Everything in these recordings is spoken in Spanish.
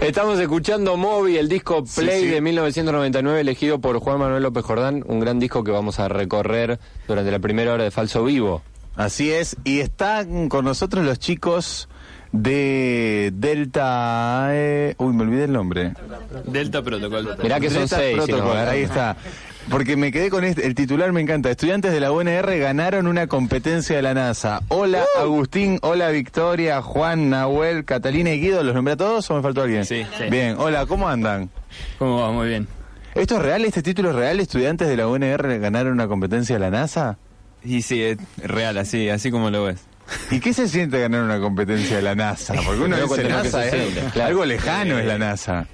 Estamos escuchando Moby, el disco Play sí. de 1999 elegido por Juan Manuel López Jordán, un gran disco que vamos a recorrer durante la primera hora de Falso Vivo. Así es, y están con nosotros los chicos de Delta... eh, uy, me olvidé el nombre. Delta Protocol. Mirá que son Delta seis. si no, ahí está. Porque me quedé con este, el titular me encanta. Estudiantes de la UNR ganaron una competencia de la NASA. Hola Uh. Agustín, hola Victoria, Juan, Nahuel, Catalina y Guido. ¿Los nombré a todos o me faltó alguien? Sí, sí. Bien, hola, ¿cómo andan? ¿Cómo va? Muy bien. ¿Esto es real? ¿Este título es real? ¿Estudiantes de la UNR ganaron una competencia de la NASA? Y sí, es real, así, así como lo ves. ¿Y qué se siente ganar una competencia de la NASA? Porque uno dice NASA, es algo lejano es la NASA.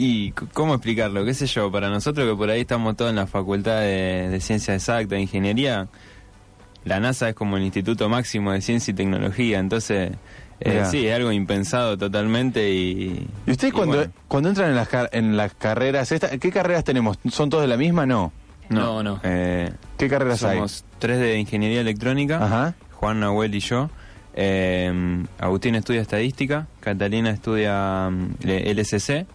¿Y cómo explicarlo? ¿Qué sé yo? Para nosotros que por ahí estamos todos en la facultad de, de Ciencia Exacta, de Ingeniería, la NASA es como el Instituto Máximo de Ciencia y Tecnología, entonces eh, sí, es algo impensado totalmente y... ¿Y ustedes y cuando, bueno, cuando entran en las, car- en las carreras, esta- ¿qué carreras tenemos? ¿Son todos de la misma? No. no, no. Eh, ¿Qué carreras somos tres de Ingeniería Electrónica, hay? Ajá. Juan, Nahuel y yo. Eh, Agustín estudia Estadística, Catalina estudia mm, LSC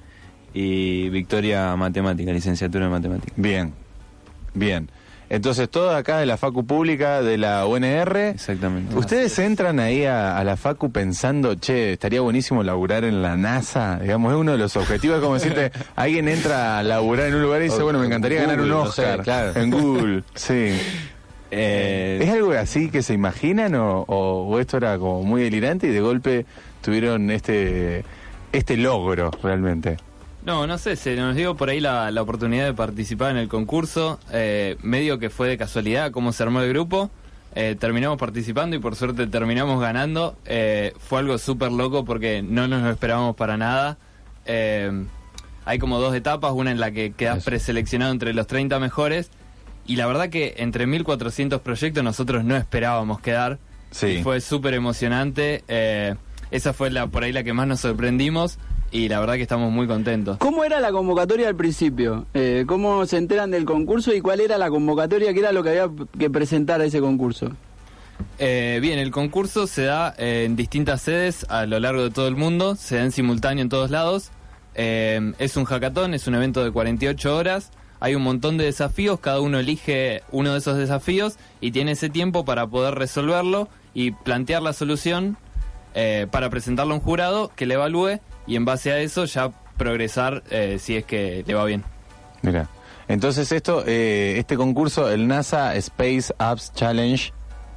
y Victoria Matemática, licenciatura en Matemática. Bien, bien. Entonces, todos acá de la Facu Pública, de la UNR, Exactamente. ¿ustedes entran ahí a, a la Facu pensando, che, estaría buenísimo laburar en la NASA? Digamos, es uno de los objetivos, es como decirte, alguien entra a laburar en un lugar y dice, bueno, me encantaría ganar un no sé, Oscar claro. en Google. Sí. Eh, ¿Es algo así que se imaginan o, o- o esto era como muy delirante y de golpe tuvieron este, este logro realmente? No, no sé, se nos dio por ahí la, la oportunidad de participar en el concurso, eh, medio que fue de casualidad cómo se armó el grupo, eh, terminamos participando y por suerte terminamos ganando, Eh, fue algo súper loco porque no nos lo esperábamos para nada, Eh, hay como dos etapas, una en la que quedas Eso. preseleccionado entre los 30 mejores y la verdad que entre 1400 proyectos nosotros no esperábamos quedar, Sí. y fue súper emocionante, eh, esa fue la por ahí la que más nos sorprendimos y la verdad que estamos muy contentos. ¿Cómo era la convocatoria al principio? Eh, ¿Cómo se enteran del concurso y cuál era la convocatoria? ¿Qué era lo que había que presentar a ese concurso? Eh, bien, el concurso se da eh, en distintas sedes a lo largo de todo el mundo, se da en simultáneo en todos lados. Eh, es un hackathon, es un evento de 48 horas. Hay un montón de desafíos, cada uno elige uno de esos desafíos y tiene ese tiempo para poder resolverlo y plantear la solución eh, para presentarlo a un jurado que le evalúe y en base a eso ya progresar eh, si es que le va bien. Mira. Entonces esto, eh, este concurso, el NASA Space Apps Challenge,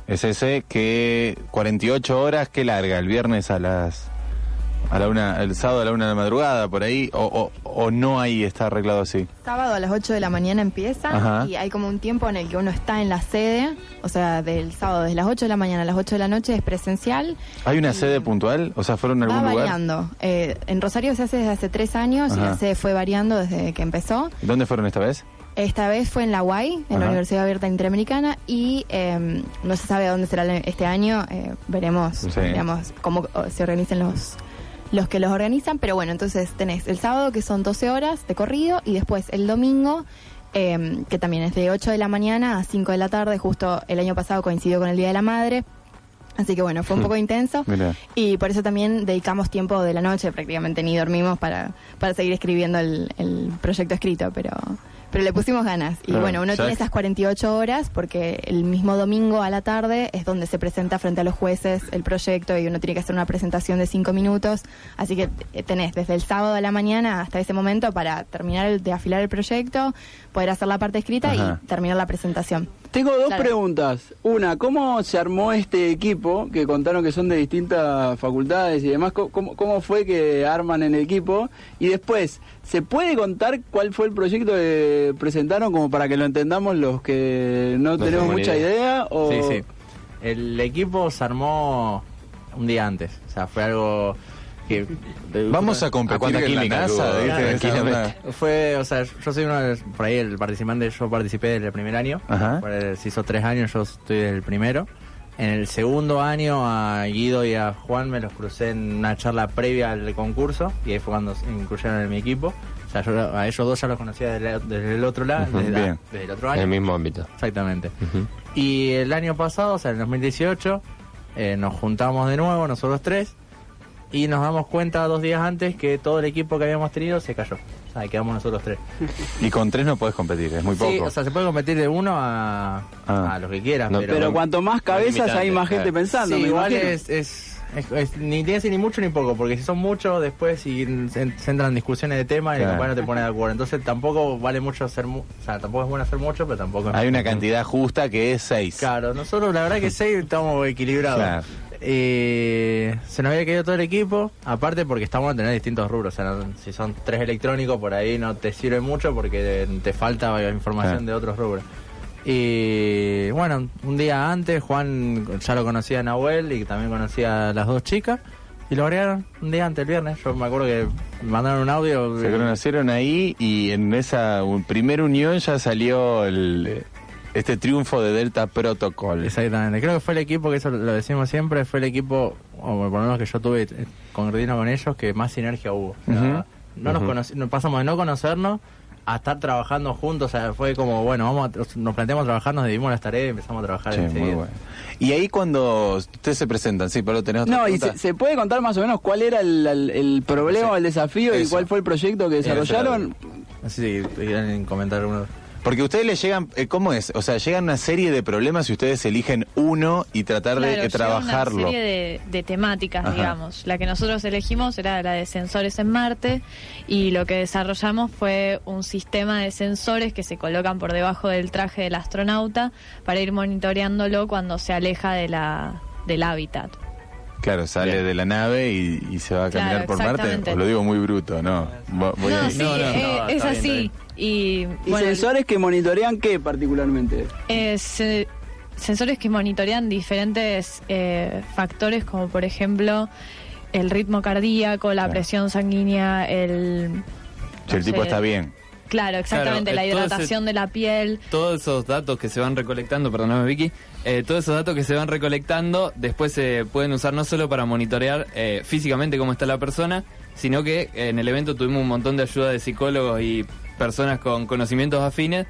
es ese que 48 horas, que larga, el viernes a las a la una, el sábado a la una de la madrugada, por ahí, o, o no ahí está arreglado así. Sábado a las 8 de la mañana empieza Ajá. y hay como un tiempo en el que uno está en la sede, o sea, del sábado desde las 8 de la mañana a las 8 de la noche es presencial. ¿Hay una sede puntual? O sea, ¿fueron Va algún lugar? variando. Eh, en Rosario se hace desde hace tres años y la sede fue variando desde que empezó. ¿Dónde fueron esta vez? Esta vez fue en la UAI, en Ajá. la Universidad Abierta Interamericana, y eh, no se sabe dónde será este año. eh, veremos, Sí. digamos, cómo se organizan los los que los organizan. Pero bueno, entonces tenés el sábado que son 12 horas de corrido y después el domingo, eh, que también es de 8 de la mañana a 5 de la tarde. Justo el año pasado coincidió con el Día de la Madre. Así que bueno, fue un poco intenso. Y por eso también dedicamos tiempo de la noche, prácticamente ni dormimos para, para seguir escribiendo el, el proyecto escrito, pero, pero le pusimos ganas. Y Claro, bueno, uno tiene es- esas 48 horas porque el mismo domingo a la tarde es donde se presenta frente a los jueces el proyecto y uno tiene que hacer una presentación de 5 minutos. Así que eh, tenés desde el sábado a la mañana hasta ese momento para terminar el- de afilar el proyecto, poder hacer la parte escrita Ajá. y terminar la presentación. Tengo dos Claro. preguntas. Una, ¿cómo se armó este equipo? Que contaron que son de distintas facultades y demás. ¿Cómo- ¿Cómo, cómo fue que arman el equipo? Y después, ¿se puede contar cuál fue el proyecto que presentaron como para que lo entendamos los que no No tenemos mucha idea. idea? O... Sí, sí. El equipo se armó un día antes. O sea, fue algo que... Vamos a ¿A competir cuánta en la química NASA? ¿viste? Claro, Esa tranquilamente. onda. Fue, o sea, yo soy uno de los- por ahí el participante, yo participé desde el primer año. Ajá. El- se hizo tres años, yo estoy del primero. En el segundo año a Guido y a Juan me los crucé en una charla previa al concurso y ahí fue cuando se incluyeron en mi equipo. O sea, yo a ellos dos ya los conocía desde, desde el otro lado, Ujú, desde, la- desde el otro En año. el mismo ámbito. Exactamente. Ujú. Y el año pasado, o sea, en 2018, eh, nos juntamos de nuevo, nosotros tres, y nos damos cuenta dos días antes que todo el equipo que habíamos tenido se cayó. O sea, quedamos nosotros tres. Y con tres no puedes competir, es muy poco. Sí, o sea, se puede competir de uno a, Ah. a lo que quieras, No, pero, Pero cuanto más cabezas hay más gente pensando. Sí, igual es, es, es- es- ni tiene que ser ni mucho ni poco, porque si son muchos, después si se, se entran en discusiones de tema y Claro. el compañero no te pone de acuerdo. Entonces tampoco vale mucho hacer, mu- o sea, tampoco es bueno hacer mucho, pero tampoco Hay una cantidad justa que es seis. Claro, nosotros la verdad que seis estamos equilibrados. Claro. Eh, se nos había caído todo el equipo, aparte porque estamos a tener distintos rubros. O sea, no- si son tres electrónicos, por ahí no te sirve mucho porque te falta información Claro. de otros rubros. Y bueno, un día antes Juan ya lo conocía a Nahuel y también conocía a las dos chicas. Y lo agregaron un día antes, el viernes. Yo me acuerdo que mandaron un audio. Se conocieron ahí y en esa un- primera unión ya salió el, este triunfo de Delta Protocol. Exactamente, creo que fue el equipo, que eso lo decimos siempre, fue el equipo, o por lo menos que yo tuve eh, coordino con ellos, que más sinergia hubo. O sea, Ujú. No nos nos pasamos de no conocernos a estar trabajando juntos, o sea, fue como, bueno, vamos a- nos planteamos trabajar, nos dividimos las tareas y empezamos a trabajar Sí, muy bueno. Y ahí cuando ustedes se presentan, sí, pero tenés otra No, y se, se puede contar más o menos cuál era el, el- el problema Sí. o el desafío y Eso. cuál fue el proyecto que Eso. desarrollaron. No sé si quieren comentar uno. Porque ustedes les llegan, eh, ¿cómo es? O sea, llegan una serie de problemas y ustedes eligen uno y tratar Claro, de trabajarlo. Una serie de, de temáticas, Ajá. digamos. La que nosotros elegimos era la de sensores en Marte y lo que desarrollamos fue un sistema de sensores que se colocan por debajo del traje del astronauta para ir monitoreándolo cuando se aleja de la, del hábitat. Claro, sale Bien. de la nave y, y se va a Claro, caminar por Marte. Os lo digo muy bruto, ¿no? Voy no, sí, No, no, eh, no, es bien, así. Y, ¿Y bueno, sensores que monitorean qué particularmente? eh, se- sensores que monitorean diferentes eh, factores como por ejemplo el ritmo cardíaco, la Claro. presión sanguínea, el... Si el tipo está bien. Claro, exactamente, Claro, la eh, ese- hidratación de la piel. todos esos datos que se van recolectando, perdóname Vicky, eh, todos esos datos que se van recolectando después se pueden usar no solo para monitorear eh, físicamente cómo está la persona, sino que en el evento tuvimos un montón de ayuda de psicólogos y personas con conocimientos afines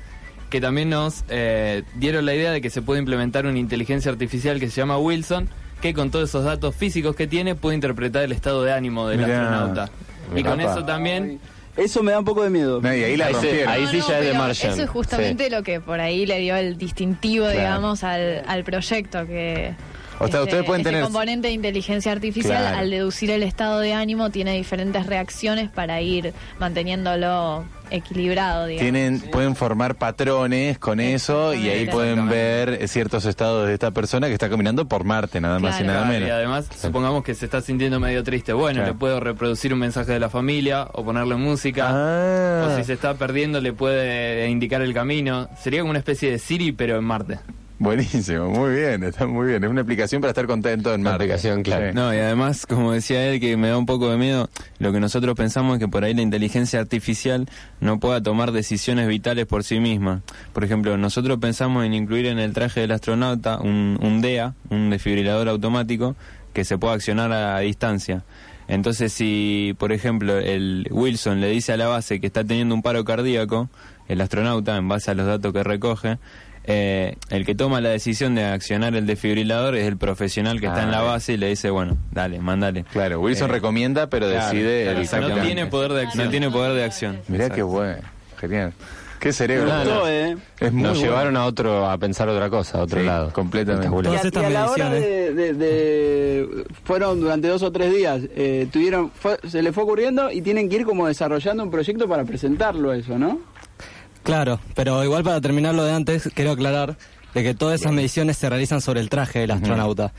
que también nos eh, dieron la idea de que se puede implementar una inteligencia artificial que se llama Wilson, que con todos esos datos físicos que tiene puede interpretar el estado de ánimo del Mirá. astronauta. Y con eso también... Eso me da un poco de miedo. No, y ahí la Ahí se- rompieron. ahí sí ya es de Martian. Eso es justamente lo que por ahí le dio el distintivo, Claro. digamos, al, al proyecto que... O sea, ustedes pueden tener- componente de inteligencia artificial, Claro. al deducir el estado de ánimo, tiene diferentes reacciones para ir manteniéndolo equilibrado, digamos. Tienen, pueden formar patrones con eso y ahí pueden ver ciertos estados de esta persona que está caminando por Marte, nada más y nada Claro, menos. Y además, supongamos que se está sintiendo medio triste. Bueno, Claro. le puedo reproducir un mensaje de la familia o ponerle música. Ah. O si se está perdiendo, le puede indicar el camino. Sería como una especie de Siri, pero en Marte. Buenísimo, muy bien, está muy bien. Es una aplicación para estar contento en Una Marte. aplicación, claro. Sí. No, y además, como decía él, que me da un poco de miedo, lo que nosotros pensamos es que por ahí la inteligencia artificial no pueda tomar decisiones vitales por sí misma. Por ejemplo, nosotros pensamos en incluir en el traje del astronauta un, un DEA, un desfibrilador automático, que se pueda accionar a, a distancia. Entonces, si, por ejemplo, el Wilson le dice a la base que está teniendo un paro cardíaco, el astronauta, en base a los datos que recoge, eh, el que toma la decisión de accionar el desfibrilador es el profesional que está Ah, en la bien. base y le dice, bueno, dale, mándale. Claro, Wilson Eh, recomienda, pero claro, decide claro, el exactamente. No tiene poder de acción. No tiene poder de acción. Mirá Exacto. qué bueno, genial. Qué cerebro. No, gustó, no. ¿eh? Es muy Nos bueno. llevaron a otro a pensar otra cosa, a otro Sí, lado. completamente. Espectacular. Y a, Todas estas y a la hora mediciones. de, de- de- fueron durante dos o tres días, eh, tuvieron, fue- se le fue ocurriendo y tienen que ir como desarrollando un proyecto para presentarlo eso, ¿no? Claro, pero igual para terminar lo de antes, quiero aclarar de que todas esas mediciones se realizan sobre el traje del astronauta,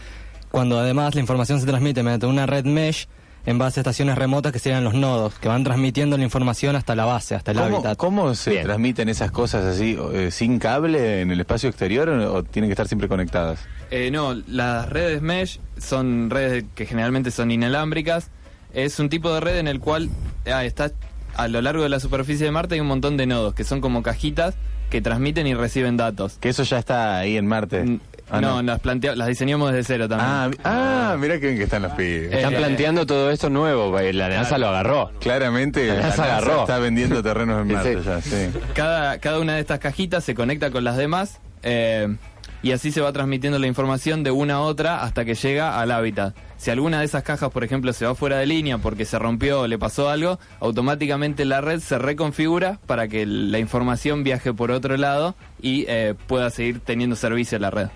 cuando además la información se transmite mediante una red mesh en base a estaciones remotas que serían los nodos, que van transmitiendo la información hasta la base, hasta el ¿Cómo, hábitat. cómo se Bien. transmiten esas cosas así, eh, sin cable en el espacio exterior o, o tienen que estar siempre conectadas? Eh, no, las redes mesh son redes que generalmente son inalámbricas. Es un tipo de red en el cual ah, está a lo largo de la superficie de Marte hay un montón de nodos que son como cajitas que transmiten y reciben datos. Que eso ya está ahí en Marte. Ah, no, las plantea- las diseñamos desde cero también. Ah, ah, mira qué bien que están los pibes. Están Eh, planteando todo esto nuevo, la NASA lo agarró. Claramente La la NASA agarró. está vendiendo terrenos en Marte sí. ya, sí. Cada, cada una de estas cajitas se conecta con las demás. eh, y así se va transmitiendo la información de una a otra hasta que llega al hábitat. Si alguna de esas cajas, por ejemplo, se va fuera de línea porque se rompió o le pasó algo, automáticamente la red se reconfigura para que la información viaje por otro lado y eh, pueda seguir teniendo servicio la red.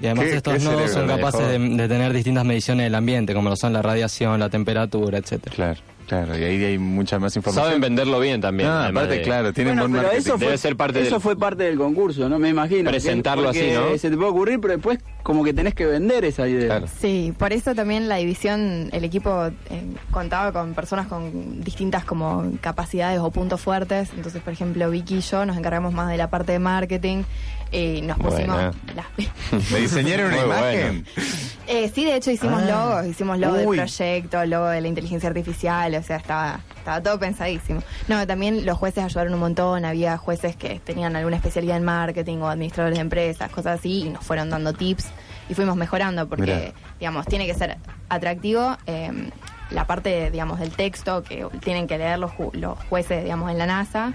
Y además ¿Qué- estos qué nodos son capaces de, tener distintas mediciones del ambiente, como lo son la radiación, la temperatura, etcétera. Claro, claro, y ahí hay mucha más información. Saben venderlo bien también. Ah, además aparte, de- claro, tienen Bueno, buen pero marketing. eso fue, Debe ser parte eso del- fue parte del concurso, ¿no? Me imagino. Presentarlo así, ¿no? Se te puede ocurrir, pero después como que tenés que vender esa idea. Claro. Sí, por eso también la división, el equipo eh, contaba con personas con distintas como capacidades o puntos fuertes. Entonces, por ejemplo, Vicky y yo nos encargamos más de la parte de marketing y nos pusimos... Buena. las- ¿Me diseñaron una Muy imagen? Eh, sí, de hecho hicimos Ah. logos, hicimos logo Uy. del proyecto, logo de la inteligencia artificial, o sea, estaba, estaba todo pensadísimo. No, también los jueces ayudaron un montón, había jueces que tenían alguna especialidad en marketing o administradores de empresas, cosas así, y nos fueron dando tips y fuimos mejorando porque, Mirá. digamos, tiene que ser atractivo. eh, la parte, digamos, del texto que tienen que leer los, ju- los jueces, digamos, en la NASA,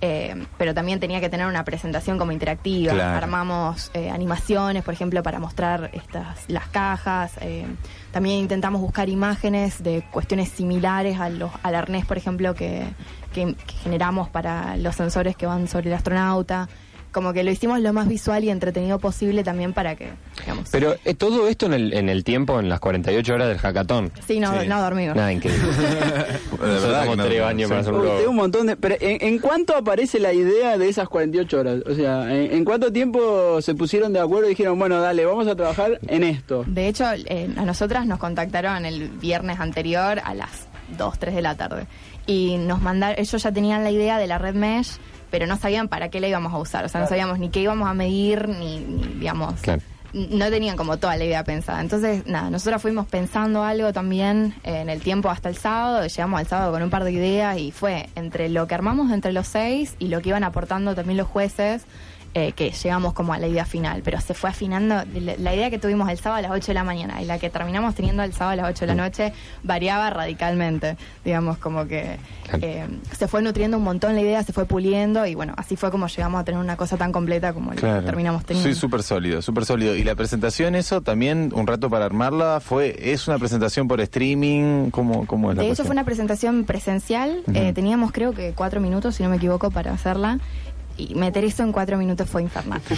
eh, pero también tenía que tener una presentación como interactiva. Claro. Armamos eh, animaciones, por ejemplo, para mostrar estas las cajas. eh, también intentamos buscar imágenes de cuestiones similares a los, al arnés, por ejemplo, que, que- que generamos para los sensores que van sobre el astronauta. Como que lo hicimos lo más visual y entretenido posible también para que, digamos... Pero eh, todo esto en el, en el tiempo, en las 48 horas del hackathon. sí, no, Sí. no dormimos. Nada, increíble. Nosotros verdad estamos que no, tres no, años sí. para hacer un montón de... Pero ¿en, en cuánto aparece la idea de esas 48 horas? O sea, ¿en, en cuánto tiempo se pusieron de acuerdo y dijeron, bueno, dale, vamos a trabajar en esto? De hecho, eh, a nosotras nos contactaron el viernes anterior a las 2, 3 de la tarde. Y nos mandaron, ellos ya tenían la idea de la red mesh, pero no sabían para qué la íbamos a usar. O sea, no sabíamos ni qué íbamos a medir, ni, ni, digamos, Claro. no tenían como toda la idea pensada. Entonces, nada, nosotras fuimos pensando algo también eh, en el tiempo hasta el sábado. Llegamos al sábado con un par de ideas y fue entre lo que armamos entre los seis y lo que iban aportando también los jueces. Eh, que llegamos como a la idea final, pero se fue afinando. La, la idea que tuvimos el sábado a las 8 de la mañana y la que terminamos teniendo el sábado a las 8 de la noche variaba radicalmente. Digamos, como que eh, se fue nutriendo un montón la idea, se fue puliendo y bueno, así fue como llegamos a tener una cosa tan completa como la que terminamos teniendo. Sí, súper sólido, súper sólido. Y la presentación, eso también, un rato para armarla, fue es una presentación por streaming, ¿cómo, cómo es la De hecho, fue una presentación presencial. Eh, teníamos, creo que, cuatro minutos, si no me equivoco, para hacerla. Y meter eso en cuatro minutos fue infernal.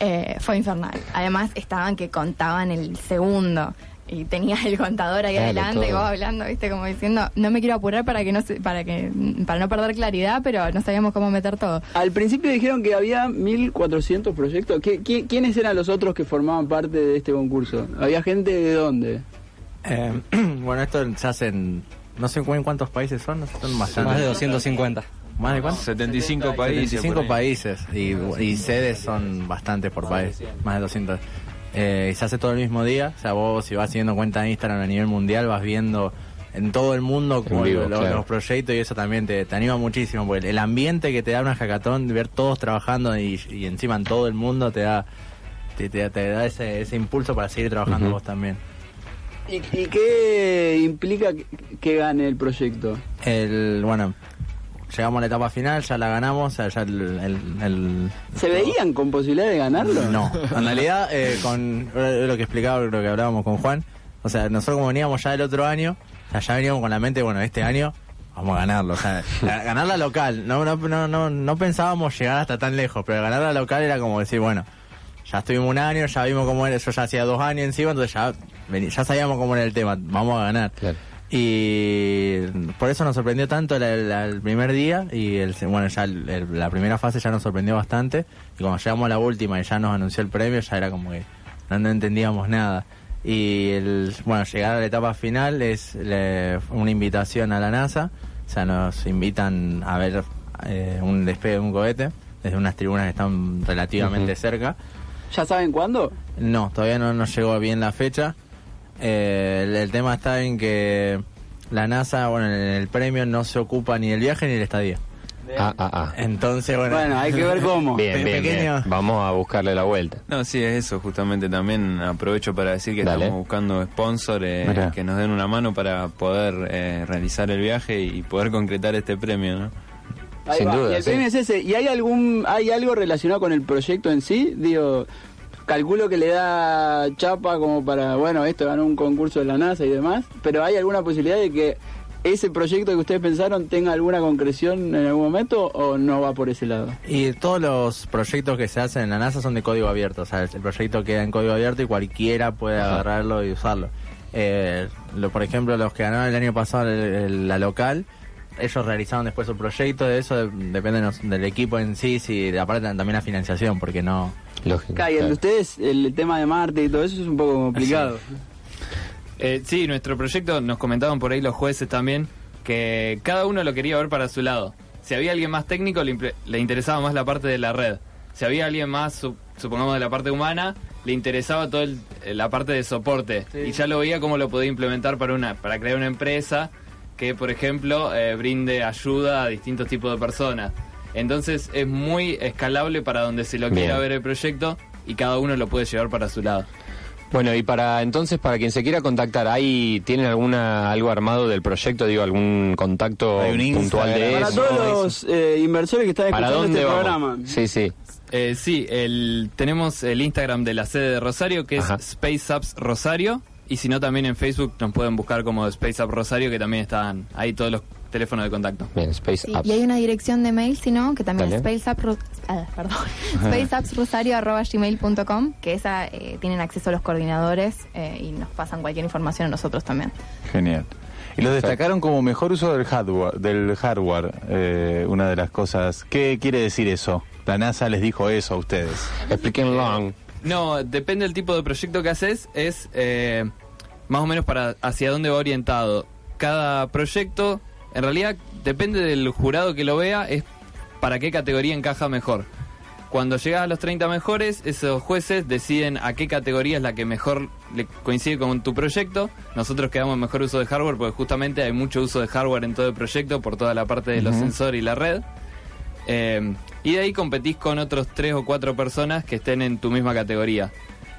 Eh, fue infernal. Además, estaban que contaban el segundo. Y tenías el contador ahí Claro, adelante y vos hablando, viste, como diciendo, no me quiero apurar para que no se- para que para no perder claridad, pero no sabíamos cómo meter todo. Al principio dijeron que había 1.400 proyectos. ¿Qué, qui- quiénes eran los otros que formaban parte de este concurso? ¿Había gente de dónde? Eh, bueno, esto se hace en. No sé en cuántos países son, son bastantes. Más de 250. ¿Más de cuántos? 75 países. 75 por ahí. países y, y sedes son bastantes por país, más de 200. Eh, y se hace todo el mismo día, o sea, vos si vas siguiendo cuenta de Instagram a nivel mundial vas viendo en todo el mundo como vivo, lo- claro. los proyectos y eso también te, te anima muchísimo, porque el ambiente que te da una hackathon, ver todos trabajando y, y encima en todo el mundo te da te, te- te da ese, ese impulso para seguir trabajando vos también. ¿Y, y qué implica que, que gane el proyecto? El, bueno, llegamos a la etapa final, ya la ganamos, o sea, ya el- el- el ¿Se veían con posibilidad de ganarlo? No, en realidad, eh, con lo que explicaba, lo que hablábamos con Juan, o sea, nosotros como veníamos ya del otro año, o sea, ya veníamos con la mente, bueno, este año vamos a ganarlo, o sea, ganar la local, no, no, no, no, no pensábamos llegar hasta tan lejos, pero ganar la local era como decir, bueno, ya estuvimos un año, ya vimos cómo era, yo ya hacía dos años encima, entonces ya, ya sabíamos cómo era el tema, vamos a ganar. Claro. Y por eso nos sorprendió tanto el primer día y el, bueno ya la primera fase ya nos sorprendió bastante. Y cuando llegamos a la última y ya nos anunció el premio ya era como que no, no entendíamos nada. Y el bueno llegar a la etapa final es le- una invitación a la NASA. O sea nos invitan a ver eh, un despegue de un cohete desde unas tribunas que están relativamente cerca. ¿Ya saben cuándo? no, todavía no nos llegó bien la fecha. Eh, el, el tema está en que la NASA, bueno, en el premio no se ocupa ni del viaje ni del estadía. Ah, ah, ah. Entonces, bueno, Bueno, hay que ver cómo. Bien, bien, bien. Vamos a buscarle la vuelta. No, sí, es eso, justamente también aprovecho para decir que Dale. estamos buscando sponsors eh, que nos den una mano para poder eh, realizar el viaje y poder concretar este premio, ¿no? Ahí Sin va. duda, Y el sí. premio es ese. ¿Y hay algún hay algo relacionado con el proyecto en sí? Digo, calculo que le da chapa como para, bueno, esto ganó un concurso de la NASA y demás, pero ¿hay alguna posibilidad de que ese proyecto que ustedes pensaron tenga alguna concreción en algún momento o no va por ese lado? Y todos los proyectos que se hacen en la NASA son de código abierto. O sea, el proyecto queda en código abierto y cualquiera puede agarrarlo y usarlo. Eh, lo- por ejemplo, los que ganaron el año pasado el- el- la local, ellos realizaron después su proyecto. De eso de- depende del equipo en sí, si aparte también la financiación, porque no. Lógico. Y el de claro. ustedes, el tema de Marte y todo eso es un poco complicado. Eh, sí, nuestro proyecto, nos comentaban por ahí los jueces también, que cada uno lo quería ver para su lado. Si había alguien más técnico, le, interesaba más la parte de la red. Si había alguien más, su- supongamos, de la parte humana, le interesaba toda la parte de soporte. Y ya lo veía cómo lo podía implementar para, una, para crear una empresa que, por ejemplo, eh, brinde ayuda a distintos tipos de personas. Entonces es muy escalable para donde se lo Bien. quiera ver el proyecto y cada uno lo puede llevar para su lado. Bueno, y para entonces, para quien se quiera contactar, ¿hay, ¿tienen alguna algo armado del proyecto? Digo, algún contacto puntual de. Para eso? todos los eh, inversores que están ¿Para escuchando dónde este vamos? programa. Sí, sí. Eh, sí, el, tenemos el Instagram de la sede de Rosario, que Ajá. es Space Apps Rosario. Y si no, también en Facebook nos pueden buscar como Space Up Rosario, que también están ahí todos los teléfonos de contacto. Bien, Space Sí, Apps. y hay una dirección de mail, si no, que también Dale. es spaceapps, ah, perdón, spaceappsrosario.gmail.com, que esa eh, tienen acceso a los coordinadores eh, y nos pasan cualquier información a nosotros también. Genial. Y los destacaron como mejor uso del hardware, del hardware eh, una de las cosas. ¿Qué quiere decir eso? La NASA les dijo eso a ustedes. Expliquen long. No, depende del tipo de proyecto que haces, es eh, más o menos para hacia dónde va orientado. Cada proyecto, en realidad, depende del jurado que lo vea, es para qué categoría encaja mejor. Cuando llegas a los 30 mejores, esos jueces deciden a qué categoría es la que mejor le coincide con tu proyecto. Nosotros quedamos en mejor uso de hardware porque justamente hay mucho uso de hardware en todo el proyecto por toda la parte de los sensores y la red. Eh, y de ahí competís con otros tres o cuatro personas que estén en tu misma categoría.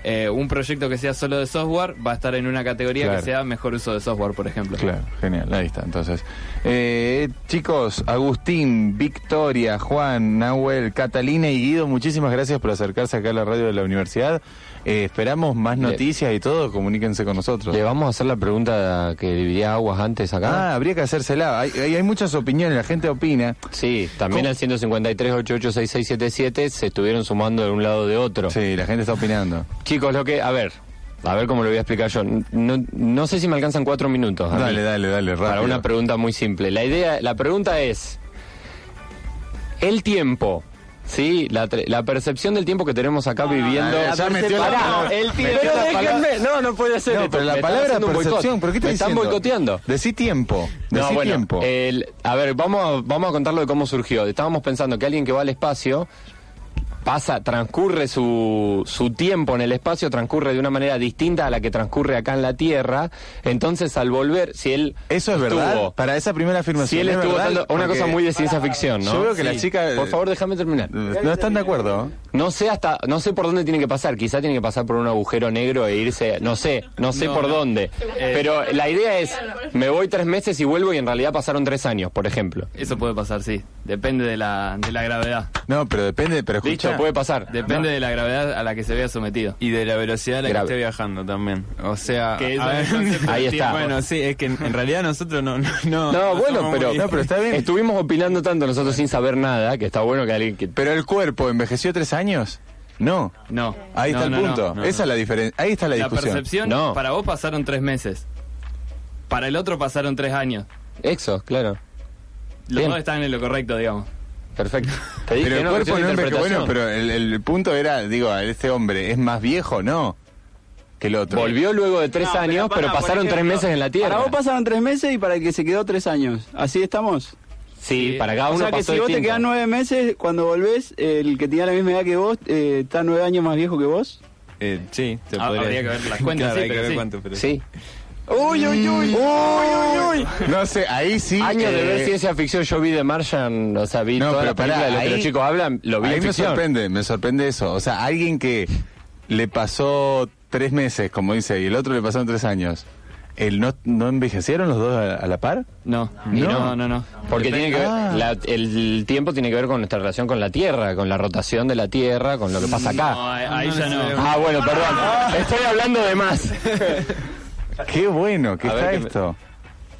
Eh, un proyecto que sea solo de software va a estar en una categoría Claro. que sea mejor uso de software, por ejemplo. Claro, genial, ahí está. Entonces, eh, chicos, Agustín, Victoria, Juan, Nahuel, Catalina y Guido, muchísimas gracias por acercarse acá a la radio de la universidad. Eh, esperamos más Le- noticias y todo, comuníquense con nosotros. Le vamos a hacer la pregunta que dividía aguas antes acá. Ah, habría que hacérsela. Hay, hay, hay muchas opiniones, la gente opina. Sí, también ¿Cómo? al 153 886677 se estuvieron sumando de un lado de otro. Sí, la gente está opinando. Chicos, lo que, a ver, a ver cómo lo voy a explicar yo. No, no sé si me alcanzan cuatro minutos. mí, Dale, dale, dale, rápido. Para una pregunta muy simple. La idea, la pregunta es, el tiempo, ¿sí? La, la percepción del tiempo que tenemos acá viviendo... ah, ya metió la el tiempo, pero déjenme, no, no puede ser No, esto, pero la me palabra percepción, ¿pero qué Me están boicoteando. Decí tiempo. Decí No, bueno, tiempo. el- a ver, vamos a, vamos a contarlo de cómo surgió. Estábamos pensando que alguien que va al espacio pasa, transcurre su, su tiempo en el espacio, transcurre de una manera distinta a la que transcurre acá en la Tierra. Entonces, al volver, si él Eso es estuvo- verdad. Para esa primera afirmación. Si él ¿es estuvo verdad? dando una Porque cosa muy de ciencia ficción, ¿no? Yo veo que la chica. Por favor, déjame terminar. No están de acuerdo. No sé hasta, no sé por dónde tiene que pasar. Quizá tiene que pasar por un agujero negro e irse, no sé, no sé No, por no. dónde. Pero la idea es, me voy tres meses y vuelvo y en realidad pasaron tres años, por ejemplo. Eso puede pasar, sí. Depende de la, de la gravedad. No, pero depende. Pero Listo, puede pasar. Depende de la gravedad a la que se vea sometido. Y de la velocidad a la Grave. que esté viajando también. O sea, Que eso es ver, Ahí está. Bueno, sí, es que en, en realidad nosotros no. No, no, No, bueno, pero, muy- No, pero está bien. Estuvimos opinando tanto nosotros sin saber nada, que está bueno que alguien que... Pero el cuerpo envejeció tres años. No. No. Ahí No, está el no, no, punto. no, Esa no. es la diferencia. Ahí está la La discusión. percepción, No. para vos pasaron tres meses. Para el otro pasaron tres años. Exo, claro. Los Bien. dos están en lo correcto, digamos. Perfecto. Te dije, Pero el ¿no? cuerpo no envejeció. Bueno, pero el, el punto era, digo, este hombre es más viejo, no, que el otro. Volvió luego de tres No, años, pero pasaron tres meses en la Tierra. Para vos pasaron tres meses y para el que se quedó tres años. ¿Así estamos? Sí, Sí. para cada o uno sea que pasó si vos te quedan nueve meses, cuando volvés, el que tenía la misma edad que vos, eh, está nueve años más viejo que vos. Eh, sí, se Ah, podría habría que ver las cuentas, Claro, sí, hay que pero ver sí. cuánto, pero Sí. Uy, uy, uy. No sé, ahí sí. Años de eh, ver ciencia ficción, yo vi The Martian, o sea, vi No, toda pero la película pará, de lo que los chicos hablan, lo vi Ahí en me ficción. sorprende, me sorprende eso. O sea, alguien que le pasó tres meses, como dice, y el otro le pasaron tres años. el no, ¿no envejecieron los dos a, a la par? No, Y no, no, no. Porque tiene que ver, Ah. la- el tiempo tiene que ver con nuestra relación con la Tierra, con la rotación de la Tierra, con lo que pasa acá. No, ahí ahí ya no. Ah, bueno, perdón. Estoy hablando de más. Qué bueno que A está esto.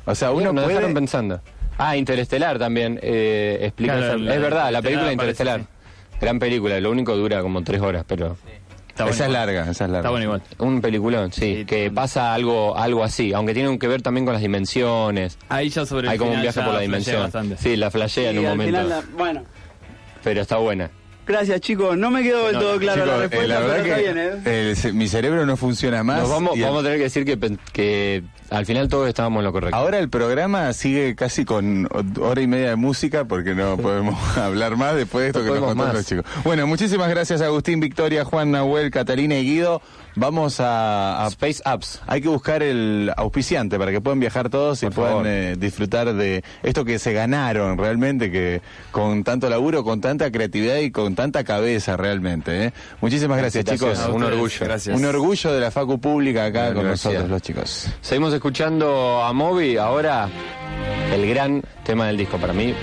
O sea, uno Nos puede... dejaron pensando. Ah, Interestelar también. Eh, explica Claro, esa- la- es verdad, la película Interestelar Interestelar. Gran película, lo único dura como tres horas, pero... Está esa bueno es larga, esa es larga. Está bueno igual. Un peliculón, sí, Sí, que pasa algo algo así, aunque tiene que ver también con las dimensiones. Ahí ya sobre el Hay como un final viaje ya por la dimensión. bastante. Sí, la flashea en Y un momento. la- bueno, Pero está buena. Gracias chicos. No me quedó del No, todo claro Chicos, la eh, respuesta, la verdad pero está que bien, ¿eh? el mi cerebro no funciona más. Nos vamos, y vamos a tener que decir que, que al final todos estábamos en lo correcto. Ahora el programa sigue casi con hora y media de música porque no podemos hablar más después de esto No que nos contaron más. los chicos. Bueno, muchísimas gracias Agustín, Victoria, Juan, Nahuel, Catalina y Guido. Vamos a, a- Space Apps. hay que buscar el auspiciante para que puedan viajar todos y puedan eh, disfrutar de esto que se ganaron realmente, que con tanto laburo, con tanta creatividad y con tanta cabeza realmente. ¿eh? Muchísimas gracias chicos. Un orgullo. Gracias. Un orgullo de la Facu Pública acá con nosotros los chicos. Seguimos escuchando a Moby, ahora el gran tema del disco para mí,